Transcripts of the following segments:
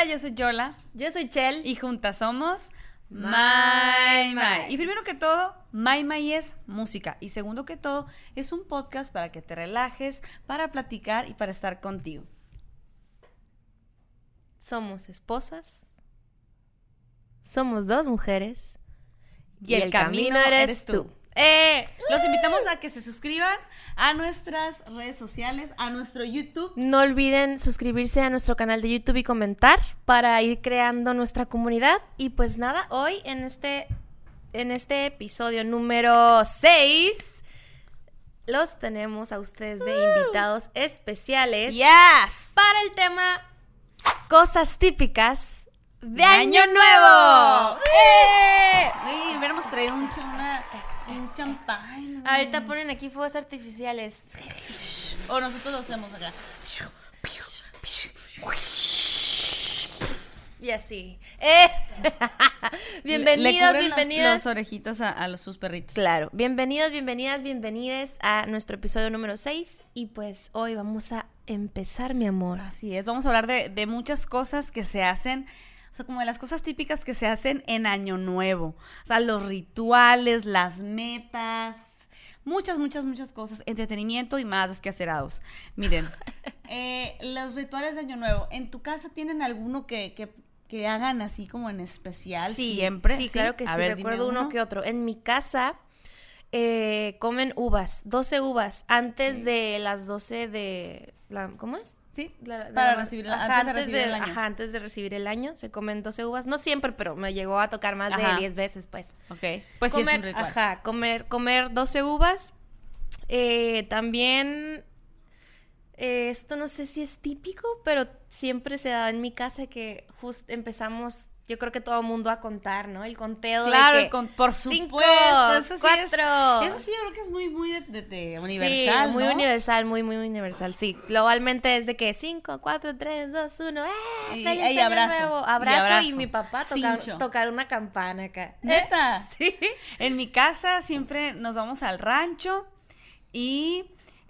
Hola, yo soy Yola Yo soy Chel. y juntas somos My My. Y primero que todo, My My es música. Y segundo que todo, es un podcast para que te relajes, para platicar y para estar contigo. Somos esposas. Somos dos mujeres. Y el camino eres tú. ¡Eh! Los invitamos a que se suscriban a nuestras redes sociales, a nuestro YouTube. No olviden suscribirse a nuestro canal de YouTube y comentar para ir creando nuestra comunidad. Y pues nada, hoy en este, en este episodio número 6 los tenemos a ustedes de invitados especiales Yes. para el tema cosas típicas de, Año, Año Nuevo. ¡Eh! Uy, hubiéramos traído un, cha- una- un champán. Ahorita ponen aquí fuegos artificiales. O nosotros lo hacemos acá. Y así. ¡Eh! Le bienvenidos, las- bienvenidas. Las orejitas a, a los sus perritos. Claro, bienvenidos, bienvenidas, bienvenides a nuestro episodio número 6. Y pues hoy vamos a empezar, mi amor. Así es, vamos a hablar de, de muchas cosas que se hacen, o sea, como de las cosas típicas que se hacen en Año Nuevo. O sea, los rituales, las metas, muchas, muchas, muchas cosas, entretenimiento y más desquacerados. Miren, eh, los rituales de Año Nuevo, ¿en tu casa tienen alguno que, que, que hagan así como en especial siempre? Sí, claro que A sí. ver, Recuerdo uno que otro. En mi casa eh, comen uvas, 12 uvas, antes de las 12 de... La, ¿Cómo es? Sí, La- de para la- recibir, ajá, antes de recibir el año. Ajá, antes de recibir el año se comen 12 uvas. No siempre, pero me llegó a tocar más Ajá. de 10 veces, pues. Ok, pues sí comer, es un ritual. Ajá, comer, comer 12 uvas. Eh, también, eh, esto no sé si es típico, pero siempre se da en mi casa que justo empezamos, yo creo que todo el mundo a contar, ¿no? El conteo Claro, de que con- por cinco, supuesto. eso sí es- cuatro. eso sí, yo creo que es muy, muy de, de- de Sí, universal. muy ¿no? universal, muy, muy universal. Sí, globalmente es de que 5, 4, 3, 2, 1, ¡eh! Y- ¡Feliz y abrazo, nuevo! y Abrazo y, mi papá tocar, una campana acá. ¿Neta? Sí. En mi casa siempre nos vamos al rancho y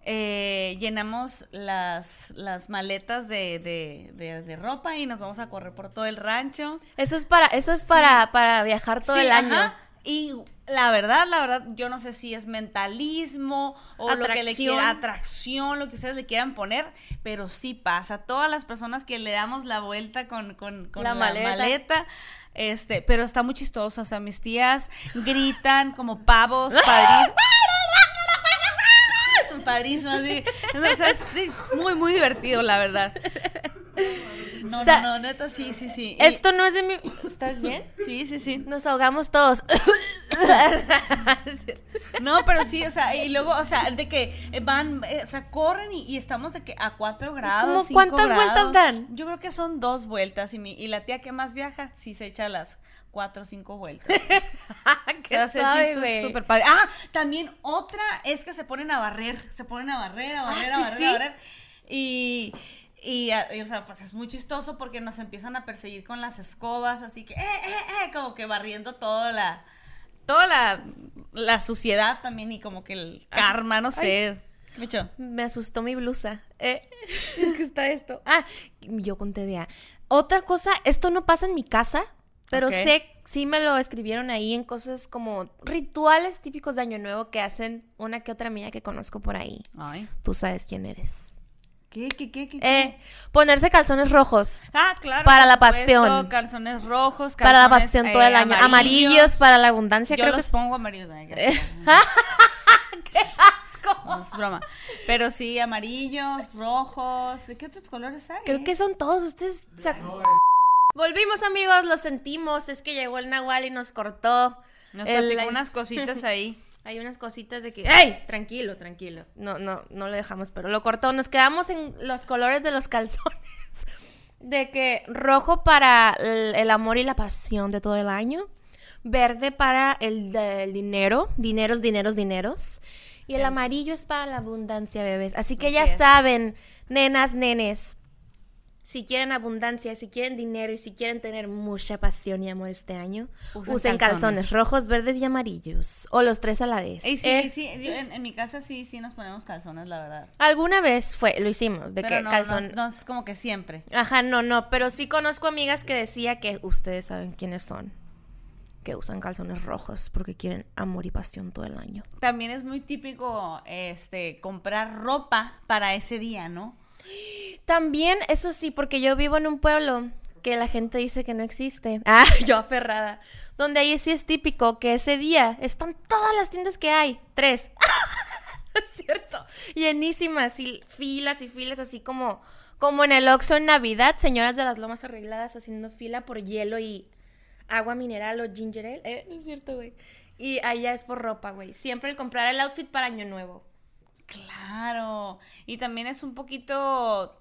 eh, llenamos las, las maletas de, de- de- de ropa y nos vamos a correr por todo el rancho. Eso es para, eso es para, para viajar todo Sí, el año. ajá. Y la verdad, la verdad, yo no sé si es mentalismo o lo que le quiera, atracción, lo que ustedes le quieran poner, pero sí pasa. Todas las personas que le damos la vuelta con, con- con La la, maleta. maleta. este, pero está muy chistoso. O sea, mis tías gritan como pavos, padrísimos. Padrísimo, así. O sea, es muy, muy divertido, la verdad. No, no, no, neta, sí, sí, sí. Y- Esto no es de mi... ¿Estás bien? Sí, sí, sí. Nos ahogamos todos. No, pero sí, o sea, y luego, o sea, de que van, eh, o sea, corren y, y estamos de que a cuatro grados. ¿Cómo cinco cuántas grados. vueltas dan? Yo creo que son dos vueltas y, mi, y la tía que más viaja sí se echa las cuatro o cinco vueltas. Qué O sea, esto es súper padre. Ah, también otra es que se ponen a barrer, se ponen a barrer, a barrer, a barrer, sí. a barrer. Y, y, o sea, pues es muy chistoso porque nos empiezan a perseguir con las escobas, así que, eh, eh, eh, como que barriendo toda la, toda la, la suciedad también y como que el karma, no sé. ¿Qué me asustó mi blusa. Eh, es que está esto. Ah, yo conté de... ah. Otra cosa, esto no pasa en mi casa, pero Ok. sé, sí me lo escribieron ahí en cosas como rituales típicos de Año Nuevo que hacen una que otra amiga que conozco por ahí. Ay. Tú sabes quién eres. ¿Qué, qué, qué, qué? Eh, ponerse calzones rojos. Ah, claro. para la pasión. Calzones rojos, Para la calzones, pasión eh, todo el año. Amarillos, para la abundancia, Yo creo que los es. pongo amarillos. Eh. asco. ¡Qué asco! No, es broma. Pero sí, amarillos, rojos. ¿De qué otros colores hay? Creo que son todos. Ustedes. se ac- Volvimos, amigos, lo sentimos. Es que llegó el Nahual y nos cortó. Nos el- platicó unas cositas ahí. Hay unas cositas de que, ¡ey! Tranquilo, tranquilo. No, no, no lo dejamos, pero lo cortó. Nos quedamos en los colores de los calzones. De que rojo para el, el amor y la pasión de todo el año. Verde para el, el dinero. Dineros, dineros, dineros. Y el amarillo es para la abundancia, bebés. Así que Así ya es. saben, nenas, nenes. Si quieren abundancia, si quieren dinero y si quieren tener mucha pasión y amor este año, Usen usen, calzones. calzones. rojos, verdes y amarillos. O los tres a la vez. Y sí, Eh, sí, en, en mi casa sí, sí nos ponemos calzones, la verdad. Alguna vez fue, lo hicimos, de Pero que no, calzón. no, no es como que siempre. Ajá, no, no, pero sí conozco amigas que decía que ustedes saben quiénes son. Que usan calzones rojos porque quieren amor y pasión todo el año. También es muy típico este comprar ropa para ese día, ¿no? También, eso sí, porque yo vivo en un pueblo que la gente dice que no existe. Ah, yo aferrada. Donde ahí sí es típico que ese día están todas las tiendas que hay. Tres. es cierto. Llenísimas y filas y filas así como, como en el Oxxo en Navidad. Señoras de las lomas arregladas haciendo fila por hielo y agua mineral o ginger ale. Eh, es cierto, güey. Y allá es por ropa, güey. Siempre el comprar el outfit para Año Nuevo. Claro. Y también es un poquito.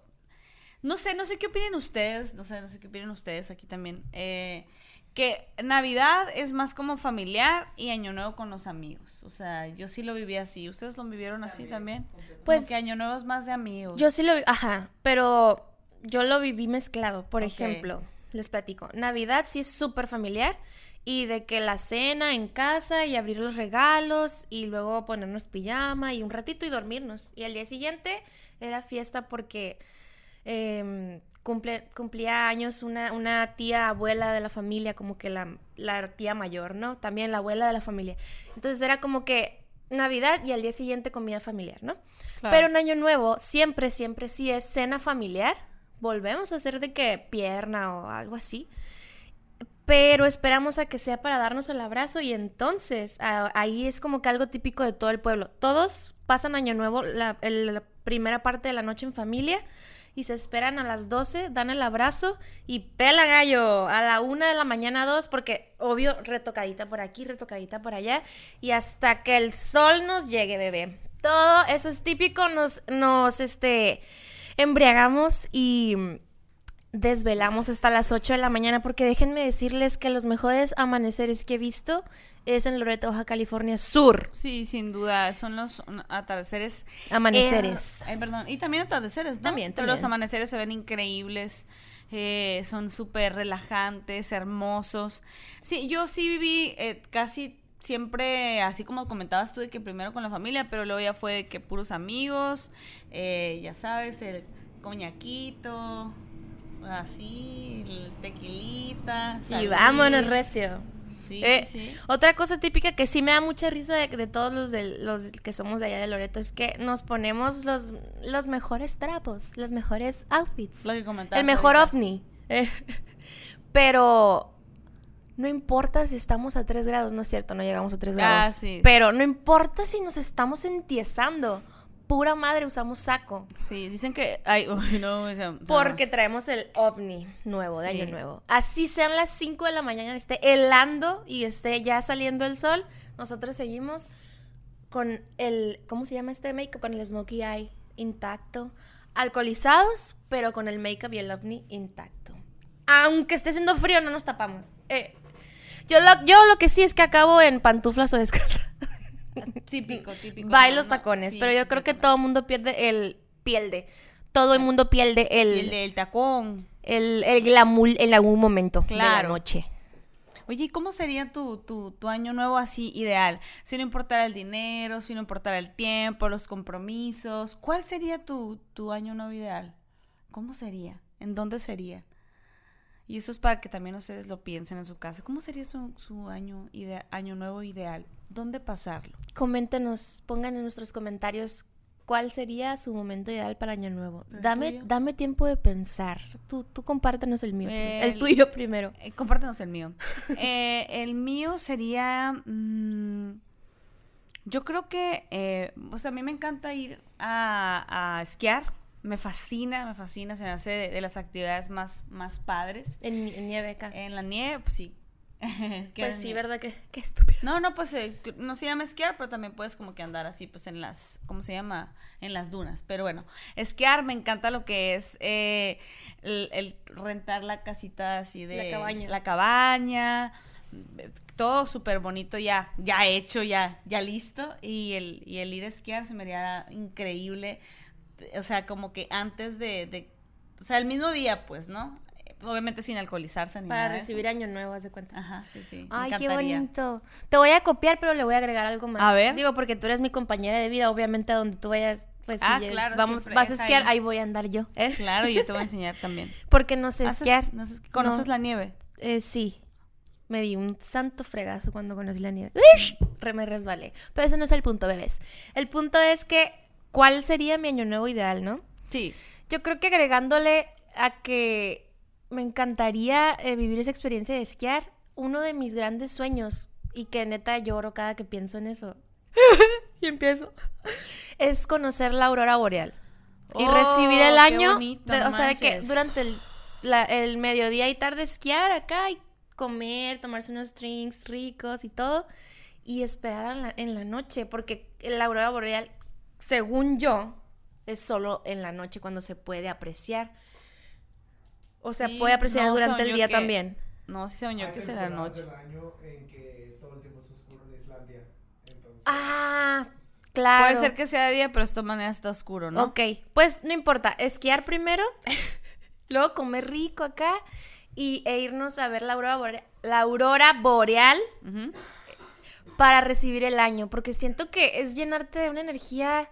No sé, no sé qué opinen ustedes. No sé, no sé qué opinen ustedes aquí también. eh, que Navidad es más como familiar y Año Nuevo con los amigos. O sea, yo sí lo viví así. ¿Ustedes lo vivieron así también? Como Pues, que Año Nuevo es más de amigos. Yo sí lo ajá, pero yo lo viví mezclado. Por ejemplo, les platico. Navidad sí es súper familiar y de que la cena en casa y abrir los regalos y luego ponernos pijama y un ratito y dormirnos. Y al día siguiente era fiesta porque em, cumple, cumplía años una, una tía abuela de la familia, como que la, la tía mayor, ¿no? También la abuela de la familia. Entonces era como que Navidad y al día siguiente comida familiar, ¿no? Claro. Pero en Año Nuevo siempre, siempre sí es cena familiar. Volvemos a hacer de que pierna o algo así. Pero esperamos a que sea para darnos el abrazo y entonces a- ahí es como que algo típico de todo el pueblo. Todos pasan Año Nuevo la, el- la primera parte de la noche en familia y se esperan a las 12, dan el abrazo y pela gallo a la una de la mañana dos porque obvio retocadita por aquí, retocadita por allá y hasta que el sol nos llegue, bebé. Todo eso es típico, nos, nos, este, embriagamos y desvelamos hasta las 8 de la mañana porque déjenme decirles que los mejores amaneceres que he visto es en Loreto, Baja California Sur. Sí, sin duda, son los atardeceres. Amaneceres. Eh, perdón. Y también atardeceres, ¿no? También, Pero los también. amaneceres se ven increíbles, eh, son súper relajantes, hermosos. Sí, yo sí viví eh, casi siempre, así como comentabas tú, de que primero con la familia, pero luego ya fue de que puros amigos, eh, ya sabes, el coñaquito, así, el tequilita. Y salir. vámonos, recio. Sí, Eh, sí. Otra cosa típica que sí me da mucha risa de, de todos los, de, los que somos de allá de Loreto es que nos ponemos los, los mejores trapos, los mejores outfits. Lo que comentabas El mejor ahorita. ovni. Eh, Pero no importa si estamos a 3 grados, no es cierto, no llegamos a 3 Ah, grados. sí. Pero no importa si nos estamos entiesando. Pura madre, usamos saco. Sí, dicen que. Ay, uy, no, o sea, Porque traemos el ovni nuevo, de Sí. año nuevo. Así sean las 5 de la mañana, esté helando y esté ya saliendo el sol, nosotros seguimos con el, ¿cómo se llama este make-up? Con el smokey eye intacto. Alcoholizados, pero con el make-up y el ovni intacto. Aunque esté haciendo frío, no nos tapamos. Eh, Yo, lo, yo lo que sí es que acabo en pantuflas o descalza. Típico, típico. Bye no, los tacones, sí, pero yo creo que todo el mundo pierde el pierde. Todo el mundo pierde el, el del tacón. el, el glamour en algún momento de la noche. Oye, ¿y cómo sería tu, tu, tu año nuevo así ideal? Si no importara el dinero, si no importara el tiempo, los compromisos, ¿cuál sería tu, tu año nuevo ideal? ¿Cómo sería? ¿En dónde sería? Y eso es para que también ustedes lo piensen en su casa. ¿Cómo sería su, su año, idea- año nuevo ideal? ¿Dónde pasarlo? Coméntenos, pongan en nuestros comentarios cuál sería su momento ideal para Año Nuevo. ¿El Dame, tuyo? dame tiempo de pensar. Tú, tú compártenos el mío. El, El- tuyo primero. Eh, compártenos el mío. Eh, el mío sería. mm, yo creo que. eh, o sea, a mí me encanta ir a, a esquiar. Me fascina, me fascina. Se me hace de, de las actividades más, más padres. En, en nieve acá. En la nieve, pues sí. Pues sí. ¿verdad? que Qué estúpido. No, no, pues eh, no se llama esquiar, pero también puedes como que andar así, pues en las, ¿cómo se llama? En las dunas. Pero bueno, esquiar me encanta lo que es eh, el, el rentar la casita así de... La cabaña. La cabaña, todo súper bonito ya, ya hecho, ya, ya listo. Y el, y el ir a esquiar se me haría increíble. O sea, como que antes de... de o sea, el mismo día, pues, ¿no? Obviamente sin alcoholizarse ni Para nada eso. recibir año nuevo, haz de cuenta. Ajá, sí, sí. Ay, qué bonito. Te voy a copiar, pero le voy a agregar algo más. A ver. Digo, porque tú eres mi compañera de vida, obviamente a donde tú vayas, pues Ah, si claro, vamos, siempre vas a es esquiar, ahí. ahí. voy a andar yo. ¿eh? Claro, y yo te voy a enseñar también. Porque no sé ¿Haces- esquiar. no sé- ¿Conoces No. la nieve? Eh, sí. Me di un santo fregazo cuando conocí la nieve. Re- Me resbalé. Pero ese no es el punto, bebés. El punto es que, ¿cuál sería mi año nuevo ideal, no? Sí. Yo creo que agregándole a que me encantaría eh, vivir esa experiencia de esquiar, uno de mis grandes sueños, y que neta lloro cada que pienso en eso, y empiezo, es conocer la aurora boreal. Y Oh, recibir el año, bonito, de- o sea, de que durante el, la- el mediodía y tarde esquiar acá y comer, tomarse unos drinks ricos y todo, y esperar en la, en la noche, porque la aurora boreal, según yo, es solo en la noche cuando se puede apreciar. O sea, Sí, puede apreciar no, durante el día que- también. No, sí, según yo Hay que es en la noche. del año en que todo el tiempo es oscuro en Islandia. Entonces, Ah, claro. Puede ser que sea de día, pero de esta manera está oscuro, ¿no? Ok, pues no importa, esquiar primero, luego comer rico acá y, e irnos a ver la aurora, boreal, la aurora boreal para recibir el año, porque siento que es llenarte de una energía,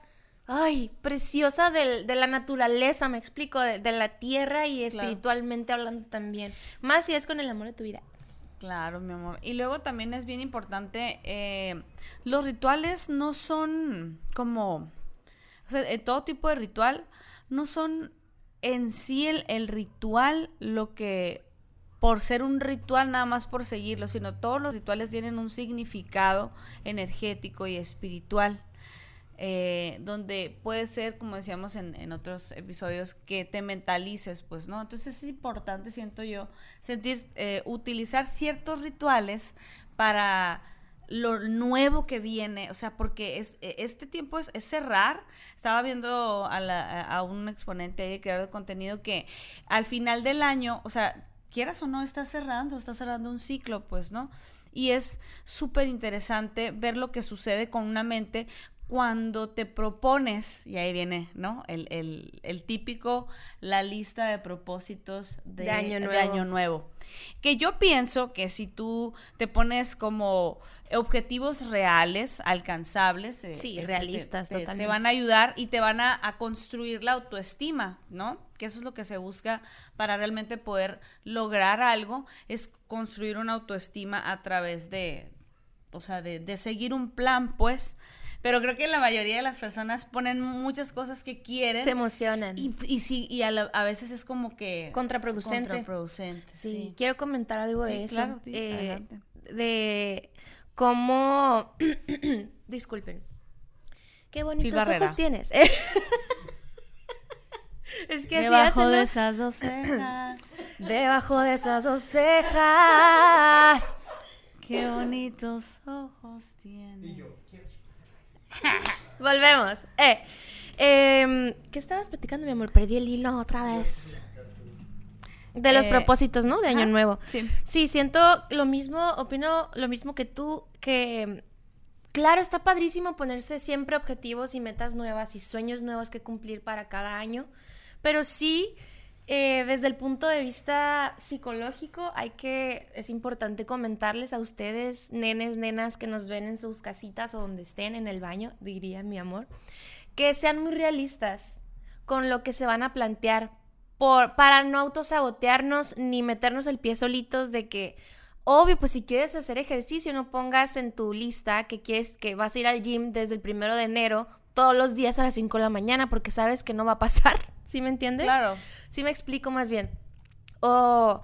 ay, preciosa del- de la naturaleza, me explico, de, de la tierra y Claro. espiritualmente hablando también. Más si es con el amor de tu vida. Claro, mi amor. Y luego también es bien importante, eh, los rituales no son como, o sea, eh, todo tipo de ritual no son en sí el, el ritual lo que, por ser un ritual nada más por seguirlo, sino todos los rituales tienen un significado energético y espiritual. Eh, donde puede ser, como decíamos en, en otros episodios, que te mentalices, pues, ¿no? Entonces es importante, siento yo, sentir, eh, utilizar ciertos rituales para lo nuevo que viene, o sea, porque es, e- este tiempo es, es cerrar. Estaba viendo a, la- a un exponente ahí de creador de contenido que al final del año, o sea, quieras o no, está cerrando, está cerrando un ciclo, pues, ¿no? Y es súper interesante ver lo que sucede con una mente cuando te propones, y ahí viene, ¿no? El, el- el típico, la lista de propósitos de, De año de nuevo. año nuevo. Que yo pienso que si tú te pones como objetivos reales, alcanzables, eh, Sí, se- realistas, te, te- van a ayudar y te van a, a construir la autoestima, ¿no? Que eso es lo que se busca para realmente poder lograr algo, es construir una autoestima a través de, o sea, de, de seguir un plan, pues. Pero creo que la mayoría de las personas ponen muchas cosas que quieren. Se emocionan. y, y sí, y a, la- a veces es como que... Contraproducente. Contraproducente, Sí, sí. quiero comentar algo de eso. claro, sí, eh, adelante. de cómo. Disculpen. Qué bonitos ojos tienes. es que así Debajo hacen, de ¿no? esas dos cejas, Debajo de esas dos cejas. qué bonitos ojos tiene. Volvemos. Eh, em, ¿Qué estabas platicando, mi amor? Perdí el hilo otra vez. De los Eh, propósitos, ¿no? De Año ajá, Nuevo. sí. Sí, siento lo mismo, opino lo mismo que tú, que claro, está padrísimo ponerse siempre objetivos y metas nuevas y sueños nuevos que cumplir para cada año, pero sí, eh, desde el punto de vista psicológico, hay que, es importante comentarles a ustedes, nenes, nenas que nos ven en sus casitas o donde estén, en el baño, diría mi amor, que sean muy realistas con lo que se van a plantear por, para no autosabotearnos ni meternos el pie solitos de que, obvio, pues si quieres hacer ejercicio, no pongas en tu lista que quieres que vas a ir al gym desde el primero de enero todos los días a las 5 de la mañana porque sabes que no va a pasar. ¿Sí me entiendes? Claro. Sí me explico más bien. O,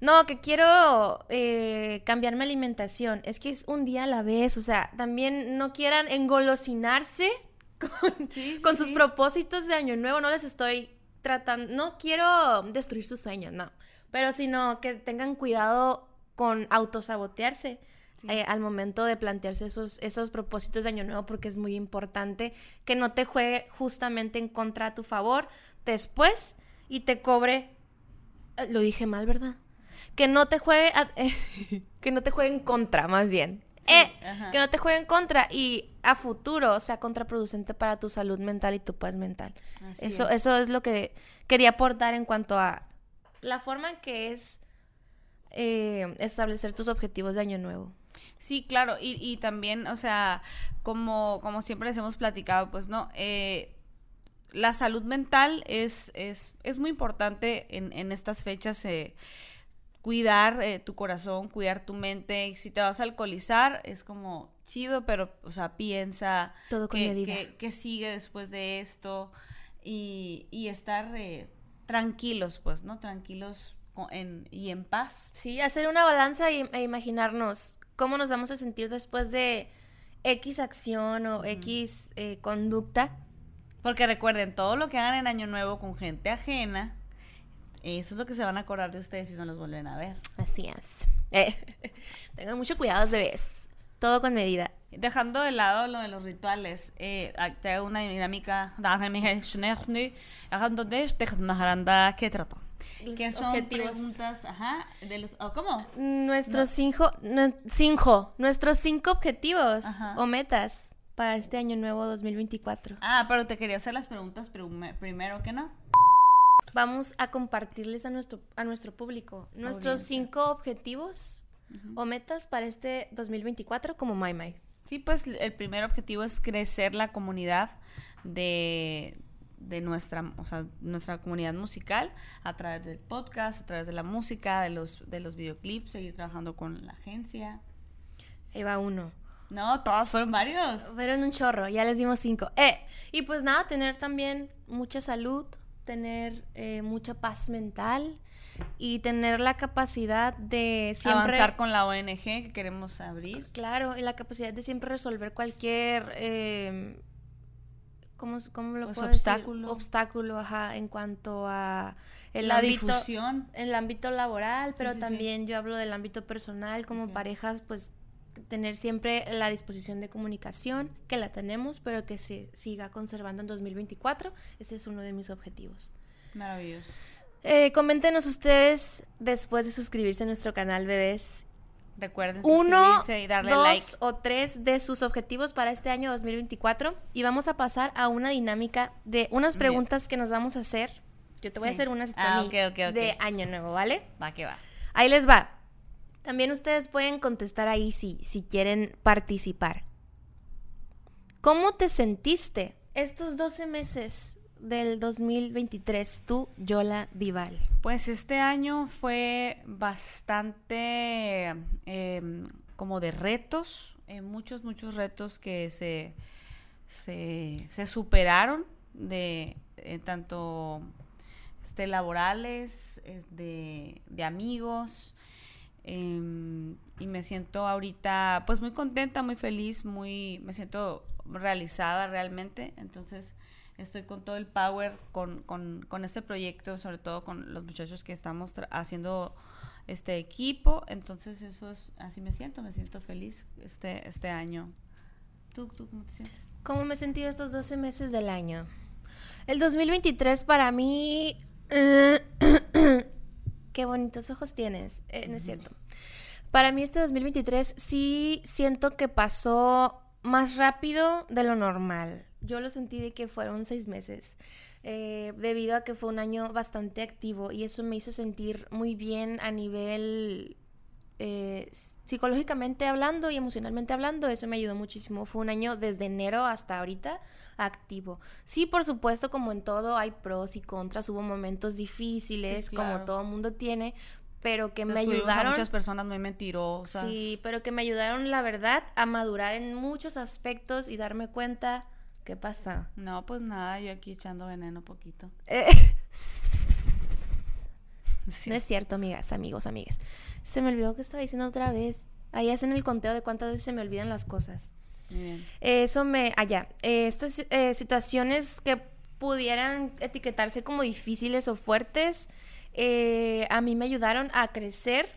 no, que quiero eh, cambiar mi alimentación. Es que es un día a la vez. O sea, también no quieran engolosinarse con, Sí, sí, sus sí. propósitos de año nuevo. No les estoy tratando, no quiero destruir sus sueños, no. Pero sino que tengan cuidado con autosabotearse. eh, al momento de plantearse esos, esos propósitos de año nuevo porque es muy importante que no te juegue justamente en contra a tu favor después y te cobre eh, lo dije mal, ¿verdad? Que no te juegue a- que no te juegue en contra, más bien. eh, que no te juegue en contra y a futuro sea contraproducente para tu salud mental y tu paz mental. Así Eso, es. eso es lo que quería aportar en cuanto a la forma en que es eh, establecer tus objetivos de año nuevo. Sí, claro, y, y también, o sea, como, como siempre les hemos platicado, pues no, eh, la salud mental es, es, es muy importante en, en estas fechas, eh, cuidar eh, tu corazón, cuidar tu mente, si te vas a alcoholizar es como chido, pero, o sea, piensa Todo con medida. qué- qué sigue después de esto y, y estar eh, tranquilos, pues, ¿no? Tranquilos en, y en paz. Sí, hacer una balanza y, e imaginarnos cómo nos vamos a sentir después de X acción o X eh, conducta. Porque recuerden, todo lo que hagan en Año Nuevo con gente ajena, eso es lo que se van a acordar de ustedes si no los vuelven a ver. Así es. Eh, tengan mucho cuidado, bebés. Todo con medida. Dejando de lado lo de los rituales, eh, ah, te hago una dinámica. Que son objetivos. preguntas, ajá, de los, oh, ¿cómo? Nuestros cinco, cinco, nuestros cinco objetivos Ajá. o metas para este año nuevo 2024. Ah, pero te quería hacer las preguntas prime- primero que no. Vamos a compartirles a nuestro, a nuestro público nuestros Audiencia. cinco objetivos o metas para este 2024 como My My. Sí, pues el primer objetivo es crecer la comunidad de, de nuestra, o sea, nuestra comunidad musical a través del podcast, a través de la música, de los, de los videoclips, seguir trabajando con la agencia. Ahí va uno. No, todos fueron varios. Fueron un chorro, ya les dimos cinco. Eh, y pues nada, tener también mucha salud, tener eh, mucha paz mental y tener la capacidad de siempre... Avanzar con la ONG que queremos abrir. Claro, y la capacidad de siempre resolver cualquier... eh, ¿Cómo, cómo lo Pues, puedo decir? obstáculo. Obstáculo, ajá, en cuanto a el la ámbito, difusión. en el ámbito laboral, pero sí, sí. también yo hablo del ámbito personal, como parejas, pues tener siempre la disposición de comunicación, que la tenemos, pero que se siga conservando en 2024. Ese es uno de mis objetivos. Maravilloso. Eh, coméntenos ustedes después de suscribirse a nuestro canal, bebés. Recuerden Uno, suscribirse y darle dos like. o tres de sus objetivos para este año 2024 y vamos a pasar a una dinámica de unas Bien. preguntas que nos vamos a hacer. Yo te voy a Sí. hacer unas Ah, a mí, ok, ok, ok. de año nuevo, ¿vale? Va que va. Ahí les va. También ustedes pueden contestar ahí si, si quieren participar. ¿Cómo te sentiste estos 12 meses del 2023, tú, Yola Dival? Pues este año fue bastante eh, como de retos, eh, muchos, muchos retos que se, se, se superaron de eh, tanto este, laborales, eh, de, de amigos. Em, y me siento ahorita pues muy contenta, muy feliz, muy me siento realizada realmente. Entonces estoy con todo el power con, con, con este proyecto, sobre todo con los muchachos que estamos haciendo este equipo. Entonces eso es, así me siento, me siento feliz este, este año. ¿Tú, ¿Tú cómo te sientes? ¿Cómo me he sentido estos 12 meses del año? El 2023 para mí... Qué bonitos ojos tienes. Eh, no es cierto. Para mí este 2023 sí siento que pasó más rápido de lo normal. Yo lo sentí de que fueron seis meses. eh, debido a que fue un año bastante activo y eso me hizo sentir muy bien a nivel eh, psicológicamente hablando y emocionalmente hablando, eso me ayudó muchísimo. Fue un año desde enero hasta ahorita activo. Sí, por supuesto, como en todo, hay pros y contras. Hubo momentos difíciles, Sí, como todo mundo tiene, pero que me a ayudaron. muchas personas muy mentirosas. Sí, pero que me ayudaron, la verdad, a madurar en muchos aspectos y darme cuenta. ¿Qué pasa? No, pues nada, yo aquí echando veneno poquito. Eh, Sí. No es cierto, amigas, amigos, amigas. Se me olvidó que estaba diciendo otra vez. Ahí hacen el conteo de cuántas veces se me olvidan las cosas. Muy bien. Eso me. Allá. estas eh, situaciones que pudieran etiquetarse como difíciles o fuertes, eh, a mí me ayudaron a crecer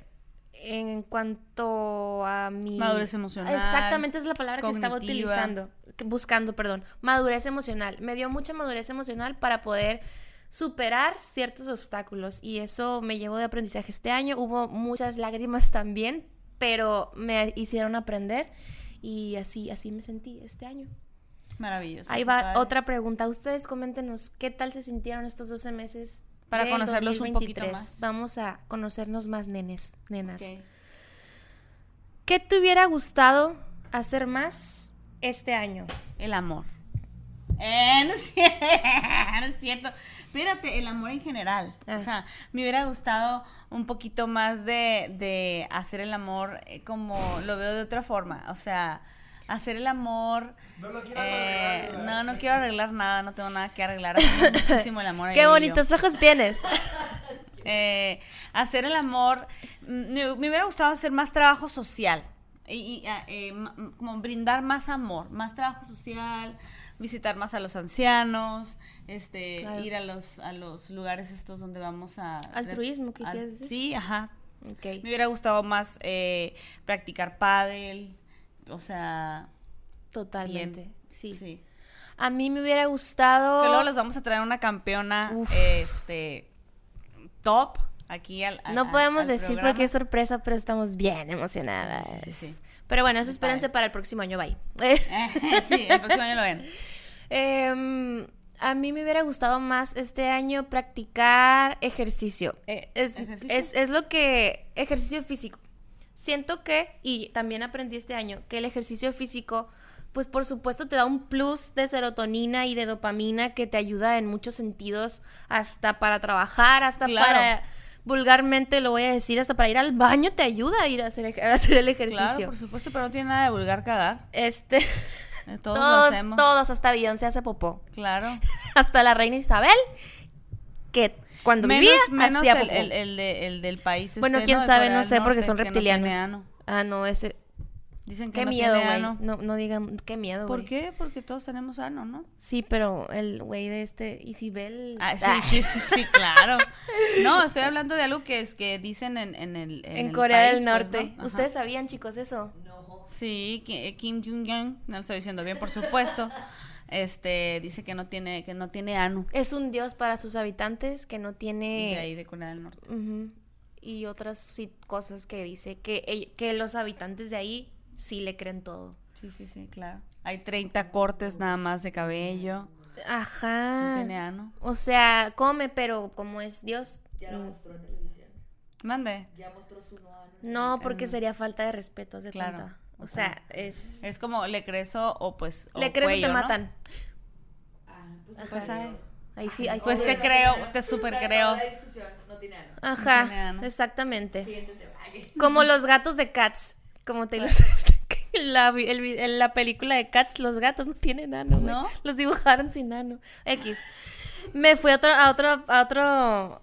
en cuanto a mi. Madurez emocional, Exactamente, es la palabra que estaba utilizando. Buscando, perdón. Madurez emocional. Me dio mucha madurez emocional para poder superar ciertos obstáculos y eso me llevó de aprendizaje este año. Hubo muchas lágrimas también, pero me hicieron aprender y así, así me sentí este año. Maravilloso. Ahí va padre. otra pregunta. Ustedes coméntenos qué tal se sintieron estos 12 meses. Para conocerlos un poquito 2023? más. Vamos a conocernos más nenes, nenas. ¿Qué te hubiera gustado hacer más este año? El amor. Eh, no es cierto. no es cierto. Espérate, el amor en general. Ah. O sea, me hubiera gustado un poquito más de, de hacer el amor eh, como lo veo de otra forma. O sea, hacer el amor. No lo quieras eh, arreglar, ¿verdad? no, no quiero arreglar nada, no tengo nada que arreglar. Muchísimo el amor. Qué yo. bonitos ojos tienes. Eh, hacer el amor. mm, Me, me hubiera gustado hacer más trabajo social. Y, y, ah, eh, como brindar más amor, más trabajo social, visitar más a los ancianos, este, Claro. ir a los, a los lugares estos donde vamos a... Altruismo, quisieras decir. Sí, ajá. Ok. Me hubiera gustado más eh, practicar pádel, o sea... Totalmente. bien. Sí. sí. A mí me hubiera gustado. Que luego les vamos a traer una campeona, Uf. este, top, aquí al... a- No podemos al decir programa. porque es sorpresa, pero estamos bien emocionadas. Sí, sí, sí, sí. Pero bueno, eso espérense para el próximo año, bye. sí, el próximo año lo ven. Em, a mí me hubiera gustado más este año practicar ejercicio. Eh, es, ¿Ejercicio? es- es lo que... Ejercicio físico. Siento que, y también aprendí este año, que el ejercicio físico, pues por supuesto te da un plus de serotonina y de dopamina que te ayuda en muchos sentidos, hasta para trabajar, hasta Claro. para... Vulgarmente lo voy a decir, hasta para ir al baño te ayuda a ir a hacer, a hacer el ejercicio. Claro, por supuesto, pero no tiene nada de vulgar cagar. Este, Eh, Todos, lo todos, hacemos. todos, hasta Beyoncé hace popó. Claro. hasta la reina Isabel, que cuando menos vivía menos hacía el, popó. el, el de- el del país. bueno, este, quién ¿no? sabe, no sé, porque son no reptilianos. ano. ah, no, ese. Dicen que Qué no miedo, tiene ano. No, no digan, qué miedo, ¿Por qué? Porque todos tenemos ano, ¿no? Sí, pero el güey de este, Isabel. Ah, sí, Ah. sí, sí, sí, claro. No, estoy hablando de algo que es que dicen en, en el En, el Corea país, del pues, Norte. ¿no? ¿Ustedes sabían, chicos, eso? Sí, Ki- eh, Kim Jong Un, no lo estoy diciendo bien, por supuesto. Este dice que no tiene que no tiene ano. Es un dios para sus habitantes que no De tiene. ahí de Corea del Norte. Y otras sí, cosas que dice que, ell- que los habitantes de ahí sí le creen todo. Sí, sí, sí, claro. Hay 30 cortes nada más de cabello. No Ajá. tiene ano. O sea, come, pero como es Dios. Mande. No, porque sería falta de respeto, de Claro. cuenta. O sea, es. Es como le crezo o pues. o le crees o cuello, te ¿no? matan. Pues Ajá. ay. Ahí sí, ahí sí. Pues te creo, te super creo. no tiene ano. Ajá, exactamente. Como los gatos de Cats. Como Taylor Swift. La, el la película de Cats, los gatos no tienen ano, güey. ¿No? Los dibujaron sin ano. X. Me fui a otro, a otro, a otro,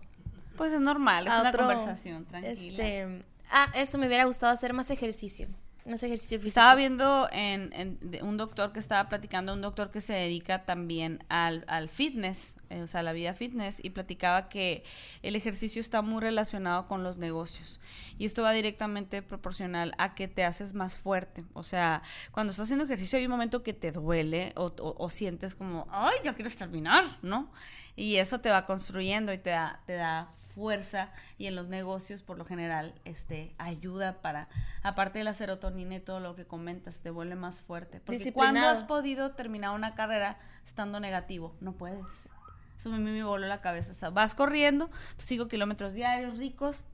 Pues es normal, es una conversación, tranquila. Este, ah, eso me hubiera gustado hacer más ejercicio. Estaba viendo en, un doctor que estaba platicando, un doctor que se dedica también al, al fitness, eh, o sea, a la vida fitness, y platicaba que el ejercicio está muy relacionado con los negocios. Y esto va directamente proporcional a que te haces más fuerte. O sea, cuando estás haciendo ejercicio hay un momento que te duele o sientes como, ay, ya quiero terminar, ¿no? Y eso te va construyendo y te da, te da fuerza y en los negocios por lo general este ayuda para aparte de la serotonina y todo lo que comentas te vuelve más fuerte. Porque cuando has podido terminar una carrera estando negativo no puedes. Eso a mí me voló la cabeza. O sea, vas corriendo tus cinco kilómetros diarios ricos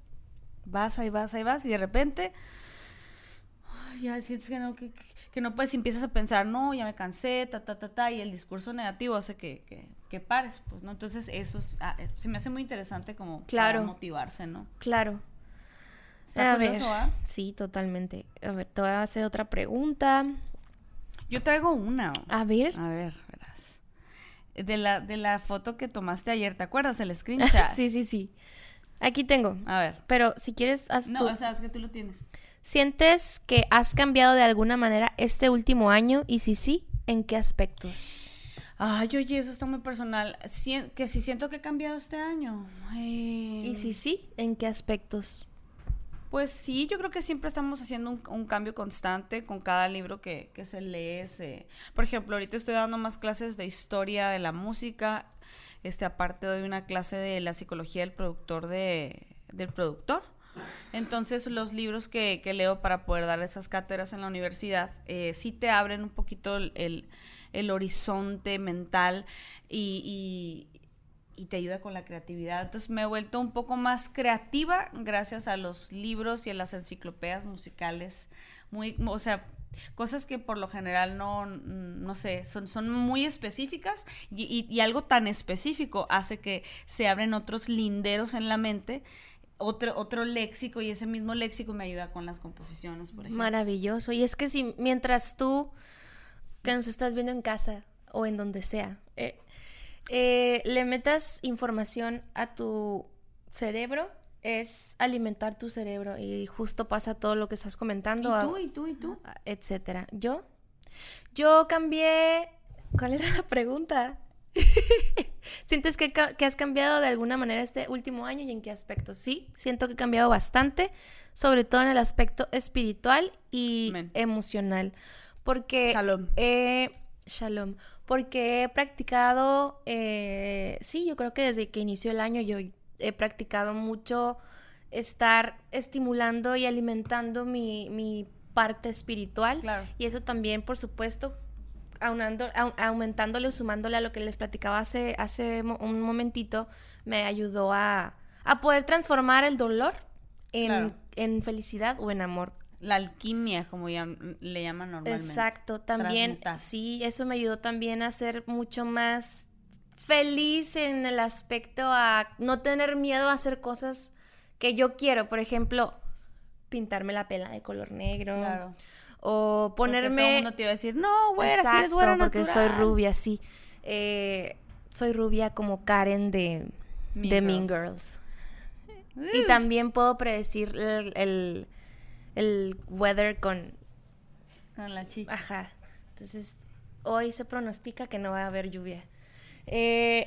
vas ahí vas ahí vas y de repente ya sientes que no que- que no puedes y empiezas a pensar no ya me cansé ta ta ta ta y el discurso negativo hace que, que, que pares pues no entonces eso es- ah, eh, se me hace muy interesante como Claro. para motivarse no Claro. Está a ver. curioso, ¿ah? Sí, totalmente. A ver, te voy a hacer otra pregunta. yo traigo una A ver. a ver verás de la de la foto que tomaste ayer te acuerdas el screenshot sí, sí, sí. Aquí tengo. a ver Pero si quieres, haz no tú. o sea es que tú lo tienes ¿Sientes que has cambiado de alguna manera este último año? Y si sí, ¿en qué aspectos? Ay, oye, eso está muy personal. Sien- que si siento que he cambiado este año. Ay. Y si sí, ¿en qué aspectos? Pues sí, yo creo que siempre estamos haciendo un, un cambio constante con cada libro que, que se lee. se- Por ejemplo, ahorita estoy dando más clases de historia de la música. Este, aparte doy una clase de la psicología del productor de, del productor. Entonces los libros que, que leo para poder dar esas cátedras en la universidad eh, sí te abren un poquito el, el- el horizonte mental y, te ayuda con la creatividad. Entonces me he vuelto un poco más creativa gracias a los libros y a las enciclopedias musicales. Muy, o sea, cosas que por lo general no, no sé, son, son muy específicas y, y- y algo tan específico hace que se abren otros linderos en la mente, otro, otro léxico y ese mismo léxico me ayuda con las composiciones, por ejemplo. Maravilloso. Y es que si mientras tú, que nos estás viendo en casa o en donde sea, eh, eh, le metas información a tu cerebro, es alimentar tu cerebro. Y justo pasa todo lo que estás comentando. ¿Y a- tú? ¿Y tú? ¿Y tú? a- etcétera. Yo, yo cambié. ¿Cuál era la pregunta? ¿Sientes que, has cambiado de alguna manera este último año y en qué aspecto? Sí, siento que he cambiado bastante, sobre todo en el aspecto espiritual y emocional. Porque Shalom. he- shalom. Porque he practicado, eh, sí, yo creo que desde que inició el año yo he practicado mucho estar estimulando y alimentando mi, mi parte espiritual. Claro. Y eso también, por supuesto, aunando, au- aumentándole o sumándole a lo que les platicaba hace, hace mo- un momentito, me ayudó a, a poder transformar el dolor en, Claro. en felicidad o en amor. La alquimia, como llam- le llaman normalmente. Exacto, también, Transmutar. sí, eso me ayudó también a ser mucho más feliz en el aspecto a no tener miedo a hacer cosas que yo quiero, por ejemplo, pintarme la pela de color negro Claro. o Porque ponerme todo el mundo te iba a decir, no, güera, si eres Exacto, güera porque soy natural". rubia, sí. Eh, soy rubia como Karen de Mean de Mean Girls. Girls. Y también puedo predecir el, el, el weather con... Con la chicha. Ajá. Entonces, hoy se pronostica que no va a haber lluvia. Eh,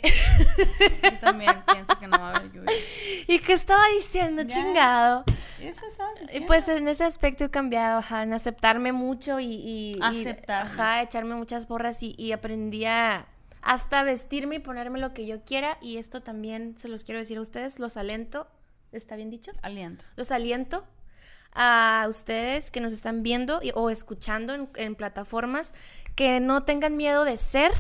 Yo también pienso que no va a haber lluvia. ¿Y qué estaba diciendo, Ya. chingado? Eso estabas Y diciendo. pues en ese aspecto he cambiado, ajá, en aceptarme mucho y... y- Aceptarme. ajá, echarme muchas porras y, y aprendí a hasta vestirme y ponerme lo que yo quiera. Y esto también se los quiero decir a ustedes, los alento, ¿está bien dicho? Aliento. Los aliento a ustedes que nos están viendo y- o escuchando en, en plataformas que no tengan miedo de ser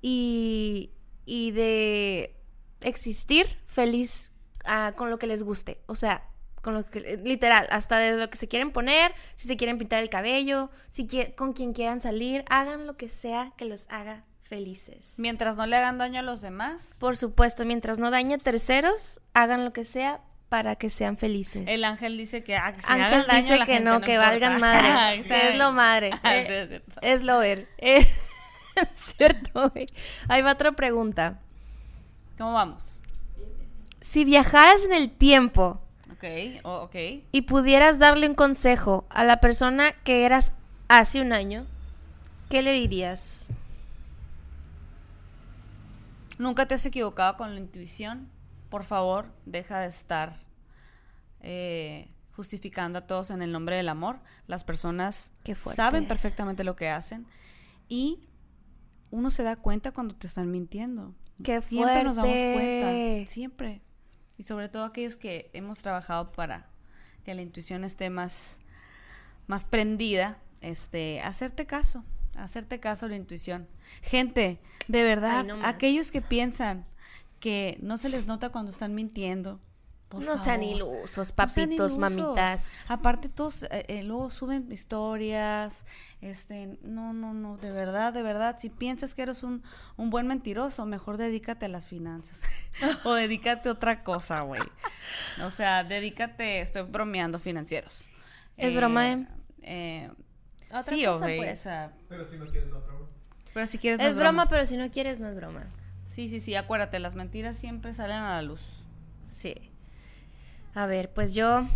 y, y de existir feliz ah, con lo que les guste. O sea, con lo que, literal, hasta de lo que se quieren poner, si se quieren pintar el cabello, si con quien quieran salir, hagan lo que sea que los haga felices. Mientras no le hagan daño a los demás, Por supuesto, mientras no dañe a terceros, hagan lo que sea para que sean felices. el ángel dice que, ah, que se Ángel a dice la que gente, no, que valgan madre. Es lo madre. Ah, Eh, es lo ver. Es cierto, güey. Ahí va otra pregunta. ¿Cómo vamos? Si viajaras en el tiempo Ok, oh, ok. y pudieras darle un consejo a la persona que eras hace un año, ¿qué le dirías? ¿Nunca te has equivocado con la intuición? Por favor, deja de estar eh, justificando a todos en el nombre del amor. Las personas fuerte. saben perfectamente lo que hacen y uno se da cuenta cuando te están mintiendo. Qué Siempre nos damos fuerte. cuenta, siempre. Y sobre todo aquellos que hemos trabajado para que la intuición esté más, más prendida, este, hacerte caso, hacerte caso a la intuición. Gente, de verdad, Ay, no más. aquellos que piensan que no se les nota cuando están mintiendo, por no sean favor, no sean papitos, ilusos. mamitas. Aparte todos eh, eh, luego suben historias, este, no, no, no, de verdad, de verdad, si piensas que eres un, un buen mentiroso, mejor dedícate a las finanzas o dedícate a otra cosa, güey. O sea, dedícate, estoy bromeando financieros. Es broma, ¿eh? eh, Otra sí, cosa, pues. o sea, Pero si no quieres, no broma. pero si quieres no Es broma, pero si no quieres, no es broma. Sí, sí, sí, acuérdate, las mentiras siempre salen a la luz. Sí. A ver, pues yo.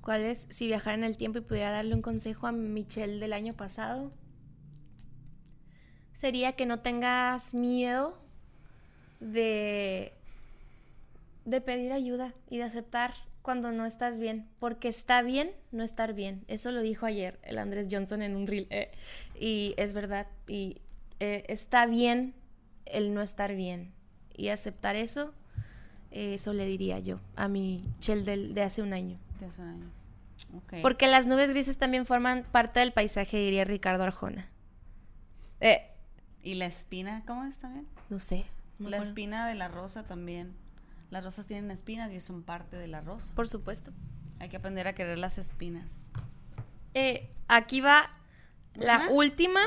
¿Cuál es? Si viajara en el tiempo y pudiera darle un consejo a Michelle del año pasado, sería que no tengas miedo de. de pedir ayuda y de aceptar cuando no estás bien. Porque está bien no estar bien. Eso lo dijo ayer el Andrés Johnson en un reel. eh, y es verdad. Y eh, está bien el no estar bien. Y aceptar eso Eso le diría yo a mi Chel del, de hace un año. De hace un año. Porque las nubes grises también forman parte del paisaje, diría Ricardo Arjona. Eh, ¿Y la espina? ¿Cómo es también? no sé. no la espina de la rosa también. Las rosas tienen espinas y son parte de la rosa. Por supuesto. Hay que aprender a querer las espinas. Eh, aquí va la ¿Más? última.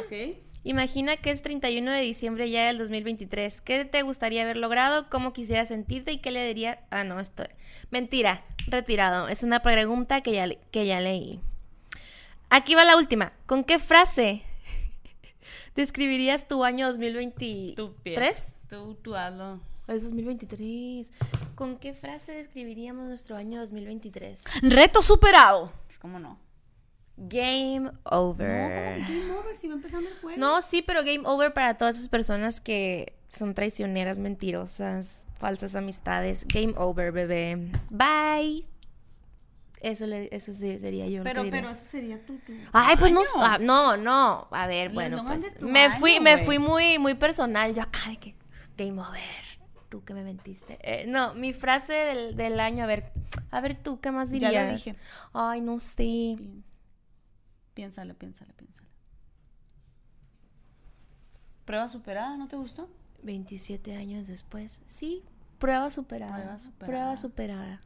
Imagina que es 31 de diciembre ya del 2023. ¿Qué te gustaría haber logrado? ¿Cómo quisieras sentirte? ¿Y qué le dirías? Ah, no, esto. Mentira, retirado. Es una pregunta que ya, le- que ya leí. Aquí va la última. ¿Con qué frase describirías tu año 2023? Tú. Tú, tú hazlo. Es 2023. ¿Con qué frase describiríamos nuestro año 2023? Reto superado. ¿Cómo no? Game over. Game over, si va empezando el juego. No, sí, pero game over para todas esas personas que son traicioneras, mentirosas, falsas amistades. Game over, bebé. Bye. Eso, le, eso sí sería yo. Pero, pero eso sería tu, tu Ay, pues no, ah, no, no. A ver, bueno, pues me fui, año, me fui muy, muy personal. Yo acá de que game over. Tú que me mentiste. Eh, no, mi frase del, del año, a ver, a ver tú, ¿qué más Ya dirías? lo dije. Ay, no sé. Pi- Piénsale, piénsale, piénsale. ¿Prueba superada? ¿No te gustó? 27 años después. Sí, prueba superada. Prueba superada. Prueba superada.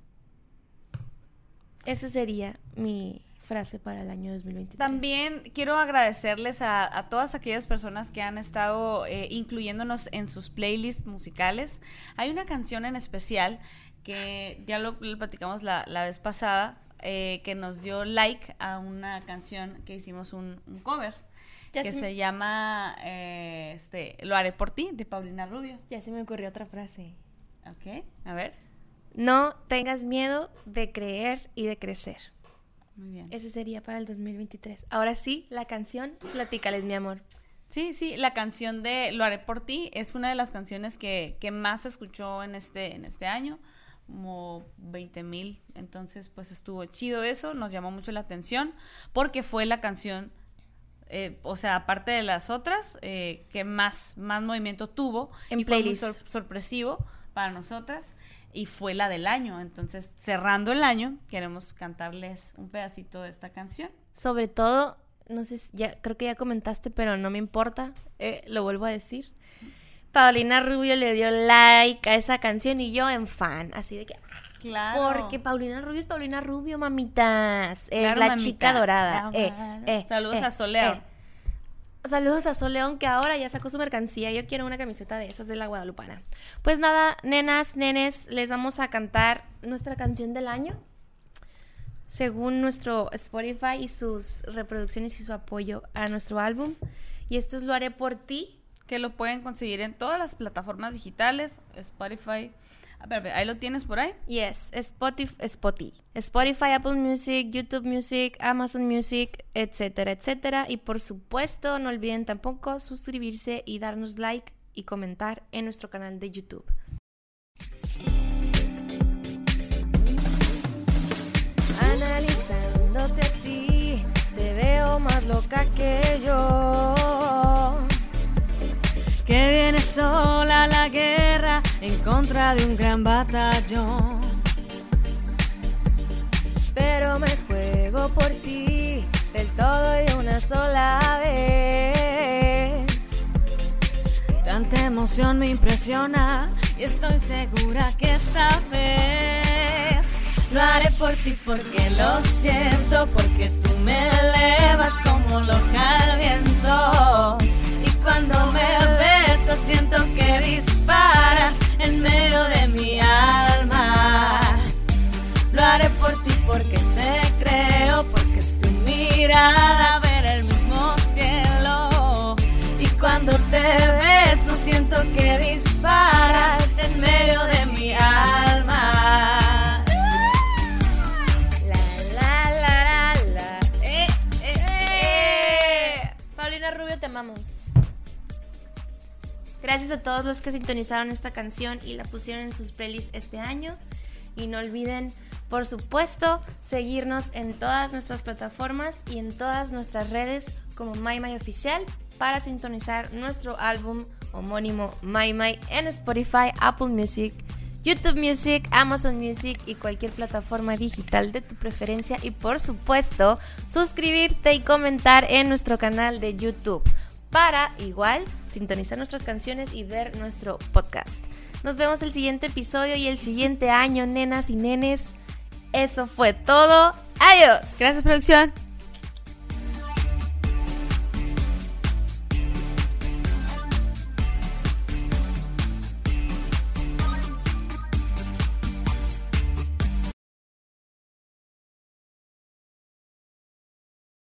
Esa sería mi frase para el año 2023. También quiero agradecerles a, a todas aquellas personas que han estado eh, incluyéndonos en sus playlists musicales. Hay una canción en especial que ya lo, lo platicamos la, la vez pasada, eh, que nos dio like a una canción que hicimos un, un cover, Ya que se- se llama eh, este, Lo haré por ti, de Paulina Rubio. Ya se me ocurrió otra frase. Ok, a ver. No tengas miedo de creer y de crecer. Muy bien. Ese sería para el 2023. Ahora sí, la canción, platícales, mi amor. Sí, sí, la canción de Lo haré por ti es una de las canciones que, que más se escuchó en este, en este año, como 20 mil. Entonces, pues estuvo chido eso, nos llamó mucho la atención, porque fue la canción, eh, o sea, aparte de las otras, eh, que más, más movimiento tuvo. En y fue muy playlist. sor- sorpresivo para nosotras. Y fue la del año. Entonces, cerrando el año, queremos cantarles un pedacito de esta canción. Sobre todo, no sé, si- ya creo que ya comentaste, pero no me importa, eh, lo vuelvo a decir. Paulina Rubio le dio like a esa canción y yo en fan, así de que Claro. Porque Paulina Rubio es Paulina Rubio, mamitas. Es la mamita. chica dorada. Eh, dorada. eh, Saludos eh, a Soleón. eh. Saludos a Soleón que ahora ya sacó su mercancía. Yo quiero una camiseta de esas de la Guadalupana. Pues nada, nenas, nenes, les vamos a cantar nuestra canción del año. Según nuestro Spotify y sus reproducciones y su apoyo a nuestro álbum. Y esto es Lo haré por ti. Que lo pueden conseguir en todas las plataformas digitales, Spotify. A ver, ahí lo tienes por ahí. Yes, Spotify, Spotify, Spotify, Apple Music, YouTube Music, Amazon Music, etcétera, etcétera. Y por supuesto, no olviden tampoco suscribirse y darnos like y comentar en nuestro canal de YouTube. Analizándote a ti, te veo más loca que yo. Que viene sola la guerra en contra de un gran batallón. Pero me juego por ti del todo y una sola vez. Tanta emoción me impresiona y estoy segura que esta vez lo haré por ti porque lo siento, porque tú me elevas como loca al viento. Y cuando me besas siento que disparas en medio de mi alma. Lo haré por ti porque te creo, porque es tu mirada ver el mismo cielo. Y cuando te beso siento que disparas en medio de mi alma. Eh, eh, eh. Rubio, te amamos. Gracias a todos los que sintonizaron esta canción y la pusieron en sus playlists este año. Y no olviden, por supuesto, seguirnos en todas nuestras plataformas y en todas nuestras redes como My My Oficial para sintonizar nuestro álbum homónimo My My en Spotify, Apple Music, YouTube Music, Amazon Music y cualquier plataforma digital de tu preferencia. Y por supuesto, suscribirte y comentar en nuestro canal de YouTube para igual sintonizar nuestras canciones y ver nuestro podcast. Nos vemos el siguiente episodio y el siguiente año, nenas y nenes. Eso fue todo. Adiós. Gracias, producción.